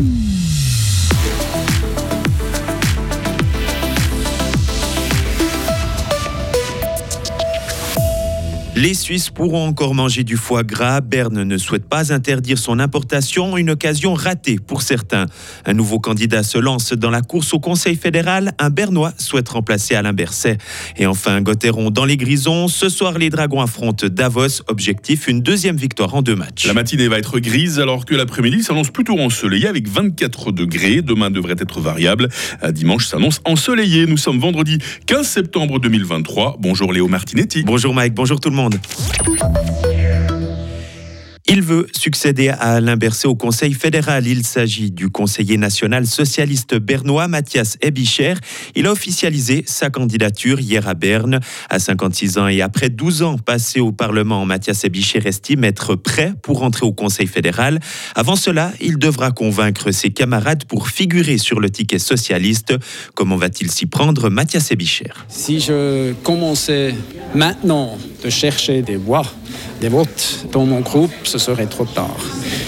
Hum. Les Suisses pourront encore manger du foie gras. Berne ne souhaite pas interdire son importation, une occasion ratée pour certains. Un nouveau candidat se lance dans la course au Conseil fédéral. Un Bernois souhaite remplacer Alain Berset. Et enfin, Gauthieron dans les Grisons. Ce soir, les Dragons affrontent Davos. Objectif, une deuxième victoire en deux matchs. La matinée va être grise alors que l'après-midi s'annonce plutôt ensoleillé avec 24 degrés. Demain devrait être variable. Dimanche s'annonce ensoleillé. Nous sommes vendredi 15 septembre 2023. Bonjour Léo Martinetti. Bonjour Mike, bonjour tout le monde. команды. Il veut succéder à Alain Berset au Conseil fédéral. Il s'agit du conseiller national socialiste bernois Mathias Ebicher. Il a officialisé sa candidature hier à Berne. À 56 ans et après 12 ans passés au Parlement, Mathias Ebicher estime être prêt pour entrer au Conseil fédéral. Avant cela, il devra convaincre ses camarades pour figurer sur le ticket socialiste. Comment va-t-il s'y prendre, Mathias Ebicher? Si je commençais maintenant de chercher des voix, des votes dans mon groupe, ce serait trop tard.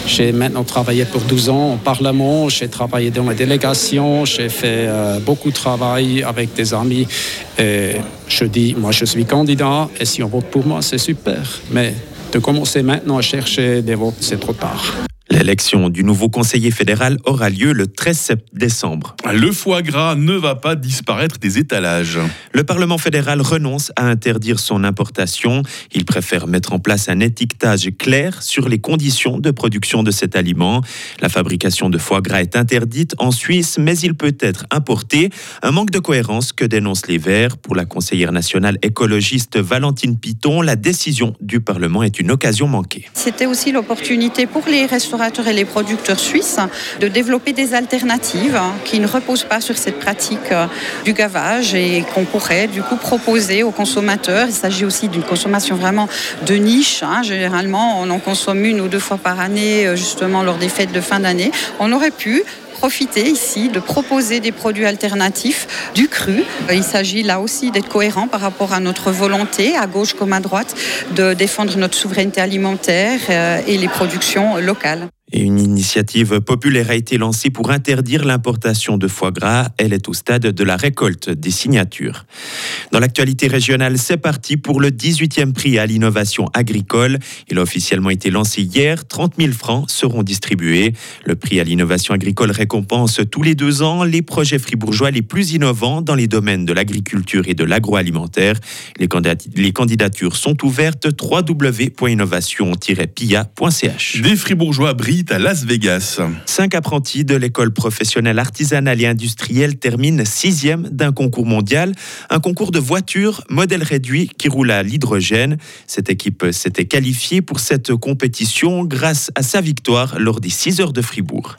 J'ai maintenant travaillé pour 12 ans au Parlement, j'ai travaillé dans la délégation, j'ai fait euh, beaucoup de travail avec des amis. Et je dis, moi je suis candidat et si on vote pour moi, c'est super. Mais de commencer maintenant à chercher des votes, c'est trop tard. L'élection du nouveau conseiller fédéral aura lieu le 13 décembre. Le foie gras ne va pas disparaître des étalages. Le Parlement fédéral renonce à interdire son importation. Il préfère mettre en place un étiquetage clair sur les conditions de production de cet aliment. La fabrication de foie gras est interdite en Suisse, mais il peut être importé. Un manque de cohérence que dénoncent les Verts. Pour la conseillère nationale écologiste Valentine Piton, la décision du Parlement est une occasion manquée. C'était aussi l'opportunité pour les et les producteurs suisses de développer des alternatives qui ne reposent pas sur cette pratique euh, du gavage et qu'on pourrait du coup proposer aux consommateurs. Il s'agit aussi d'une consommation vraiment de niche. Hein. Généralement, on en consomme une ou deux fois par année, euh, justement lors des fêtes de fin d'année. On aurait pu profiter ici de proposer des produits alternatifs du cru. Euh, il s'agit là aussi d'être cohérent par rapport à notre volonté, à gauche comme à droite, de défendre notre souveraineté alimentaire et les productions locales. Une initiative populaire a été lancée pour interdire l'importation de foie gras. Elle est au stade de la récolte des signatures. Dans l'actualité régionale, c'est parti pour le 18e prix à l'innovation agricole. Il a officiellement été lancé hier. 30 000 francs seront distribués. Le prix à l'innovation agricole récompense tous les deux ans les projets fribourgeois les plus innovants dans les domaines de l'agriculture et de l'agroalimentaire. Les, candidatures sont ouvertes www.innovation-pia.ch. Des fribourgeois brillent à Las Vegas. Cinq apprentis de l'école professionnelle artisanale et industrielle terminent sixième d'un concours mondial, un concours de voitures modèle réduit qui roule à l'hydrogène. Cette équipe s'était qualifiée pour cette compétition grâce à sa victoire lors des 6 heures de Fribourg.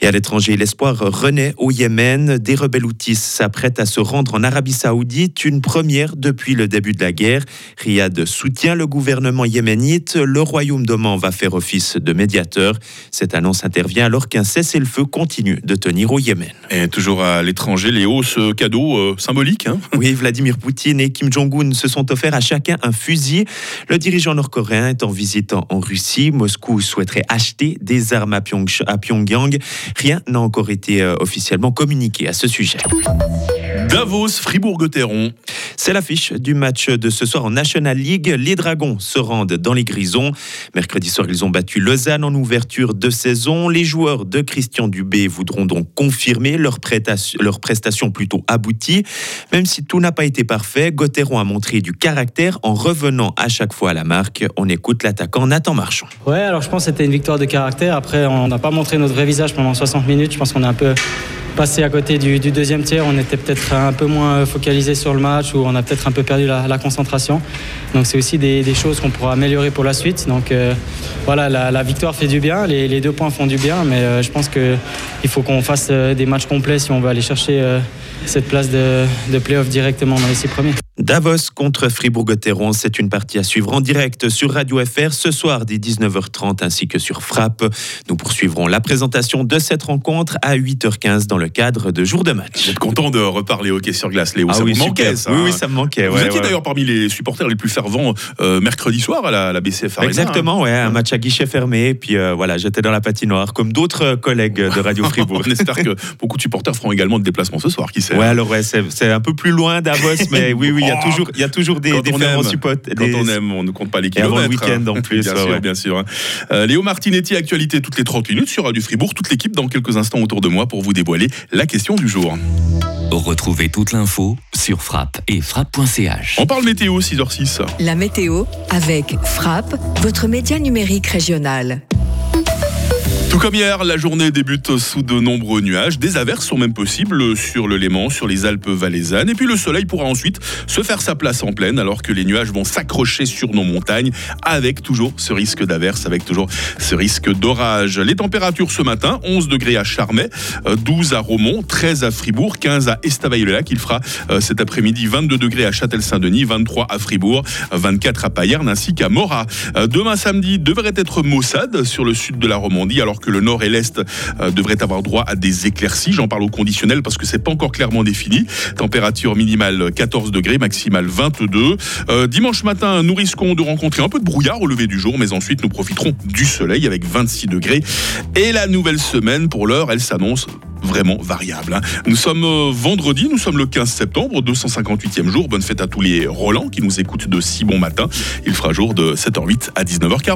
Et à l'étranger, l'espoir renaît au Yémen. Des rebelles houthis s'apprêtent à se rendre en Arabie Saoudite, une première depuis le début de la guerre. Riyad soutient le gouvernement yéménite. Le royaume d'Oman va faire office de médiateur. Cette annonce intervient alors qu'un cessez-le-feu continue de tenir au Yémen. Et toujours à l'étranger, Léo, ce cadeau euh, symbolique. Hein oui, Vladimir Poutine et Kim Jong-un se sont offerts à chacun un fusil. Le dirigeant nord-coréen est en visite en Russie. Moscou souhaiterait acheter des armes à, à Pyongyang. Rien n'a encore été euh, officiellement communiqué à ce sujet. Davos, Fribourg-Gotteron. C'est l'affiche du match de ce soir en National League. Les Dragons se rendent dans les Grisons. Mercredi soir, ils ont battu Lausanne en ouverture de saison. Les joueurs de Christian Dubé voudront donc confirmer leur, prestation plutôt aboutie. Même si tout n'a pas été parfait, Gotteron a montré du caractère en revenant à chaque fois à la marque. On écoute l'attaquant Nathan Marchand. Ouais, alors je pense que c'était une victoire de caractère. Après, on n'a pas montré notre vrai visage pendant 60 minutes. Je pense qu'on est un peu passé à côté du, deuxième tiers. On était peut-être un peu moins focalisé sur le match ou on a peut-être un peu perdu la, concentration. Donc c'est aussi des, choses qu'on pourra améliorer pour la suite. Donc euh, voilà, la, victoire fait du bien, les, deux points font du bien, mais euh, je pense qu'il faut qu'on fasse euh, des matchs complets si on veut aller chercher cette place de, de play-off directement dans les six premiers. Davos contre Fribourg-Gotteron, c'est une partie à suivre en direct sur Radio FR ce soir dès 19h30 ainsi que sur Frappe. Nous poursuivrons la présentation de cette rencontre à 8h15 dans le cadre de jour de match. Vous êtes content de reparler hockey sur glace, Léo? Ah Ça oui, vous manquait, ça hein? oui, ça me manquait. Vous ouais, étiez ouais. d'ailleurs parmi les supporters les plus fervents euh, mercredi soir à la, la BCF Arena. Exactement, ouais, un match à guichet fermé. Et puis euh, voilà, j'étais dans la patinoire comme d'autres collègues de Radio hein. Fribourg. On espère que beaucoup de supporters feront également de déplacement ce soir, qui sait Ouais, alors ouais, c'est un peu plus loin Davos, mais oui, oui, il y a toujours, il y a toujours des, quand des fervents. Quand des- on aime, on ne compte pas les avant kilomètres. le week-end, en plus, Bien ouais, sûr, ouais. bien sûr. hein. Euh, Léo Martinetti, actualité toutes les 30 minutes sur Radio Fribourg. Toute l'équipe dans quelques instants autour de moi pour vous dévoiler la question du jour. Retrouvez toute l'info sur frappe et frappe.ch. On parle météo 6h06. La météo avec Frappe, votre média numérique régional. Tout comme hier, la journée débute sous de nombreux nuages. Des averses sont même possibles sur le Léman, sur les Alpes valaisannes. Et puis le soleil pourra ensuite se faire sa place en pleine alors que les nuages vont s'accrocher sur nos montagnes avec toujours ce risque d'averse, avec toujours ce risque d'orage. Les températures ce matin, 11 degrés à Charmey, euh, 12 à Romont, 13 à Fribourg, 15 à Estavayer-le-Lac. Il fera euh, cet après-midi 22 degrés à Châtel-Saint-Denis, 23 à Fribourg, 24 à Payerne ainsi qu'à Morat. Euh, Demain samedi devrait être maussade sur le sud de la Romandie alors que le nord et l'est euh, devraient avoir droit à des éclaircies. J'en parle au conditionnel parce que c'est pas encore clairement défini. Température minimale 14 degrés, maximale 22. Euh, dimanche matin, nous risquons de rencontrer un peu de brouillard au lever du jour, mais ensuite nous profiterons du soleil avec 26 degrés. Et la nouvelle semaine, pour l'heure, elle s'annonce vraiment variable. hein. Nous sommes euh, vendredi, nous sommes le 15 septembre, 258e jour. Bonne fête à tous les Roland qui nous écoutent de si bon matin. Il fera jour de 7h08 à 19h40.